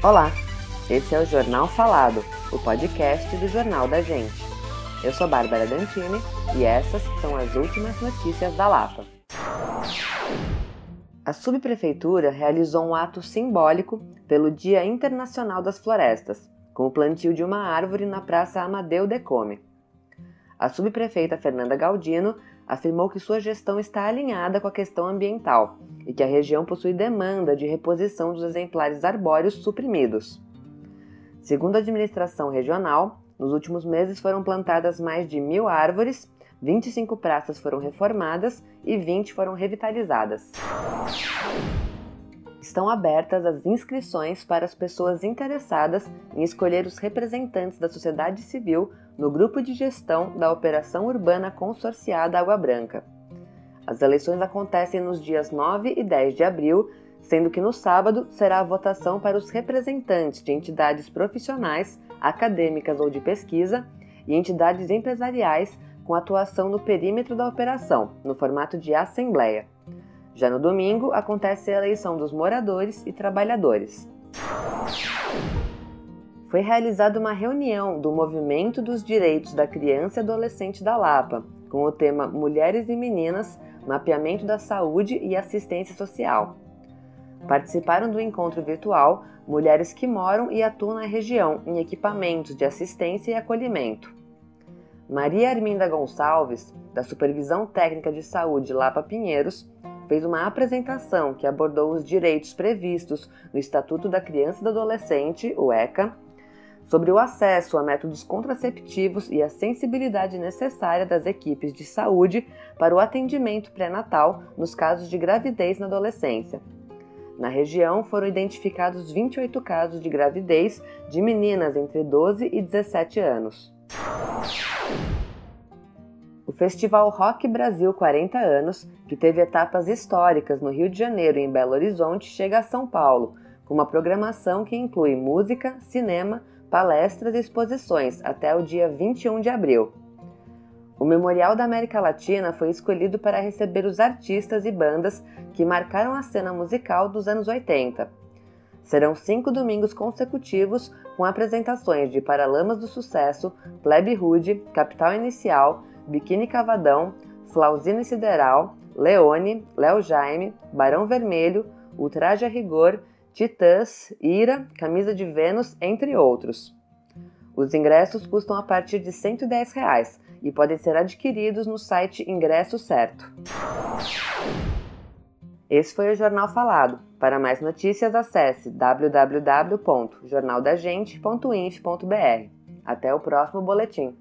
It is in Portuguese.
Olá, esse é o Jornal Falado, o podcast do Jornal da Gente. Eu sou Bárbara Dantini e essas são as últimas notícias da Lapa. A subprefeitura realizou um ato simbólico pelo Dia Internacional das Florestas, com o plantio de uma árvore na Praça Amadeu Decome. A subprefeita Fernanda Galdino afirmou que sua gestão está alinhada com a questão ambiental e que a região possui demanda de reposição dos exemplares arbóreos suprimidos. Segundo a administração regional, nos últimos meses foram plantadas mais de mil árvores, 25 praças foram reformadas e 20 foram revitalizadas. Estão abertas as inscrições para as pessoas interessadas em escolher os representantes da sociedade civil no grupo de gestão da Operação Urbana Consorciada Água Branca. As eleições acontecem nos dias 9 e 10 de abril, sendo que no sábado será a votação para os representantes de entidades profissionais, acadêmicas ou de pesquisa e entidades empresariais com atuação no perímetro da operação, no formato de assembleia. Já no domingo, acontece a eleição dos moradores e trabalhadores. Foi realizada uma reunião do Movimento dos Direitos da Criança e Adolescente da Lapa, com o tema Mulheres e Meninas, Mapeamento da Saúde e Assistência Social. Participaram do encontro virtual mulheres que moram e atuam na região em equipamentos de assistência e acolhimento. Maria Arminda Gonçalves, da Supervisão Técnica de Saúde Lapa Pinheiros, fez uma apresentação que abordou os direitos previstos no Estatuto da Criança e do Adolescente, o ECA, sobre o acesso a métodos contraceptivos e a sensibilidade necessária das equipes de saúde para o atendimento pré-natal nos casos de gravidez na adolescência. Na região foram identificados 28 casos de gravidez de meninas entre 12 e 17 anos. O Festival Rock Brasil 40 anos, que teve etapas históricas no Rio de Janeiro e em Belo Horizonte, chega a São Paulo, com uma programação que inclui música, cinema, palestras e exposições até o dia 21 de abril. O Memorial da América Latina foi escolhido para receber os artistas e bandas que marcaram a cena musical dos anos 80. Serão cinco domingos consecutivos com apresentações de Paralamas do Sucesso, Plebe Rude, Capital Inicial, Biquíni Cavadão, Flauzino Sideral, Leone, Léo Jaime, Barão Vermelho, Ultraje a Rigor, Titãs, Ira, Camisa de Vênus, entre outros. Os ingressos custam a partir de 110 reais e podem ser adquiridos no site Ingresso Certo. Esse foi o Jornal Falado. Para mais notícias, acesse www.jornaldagente.inf.br. Até o próximo boletim.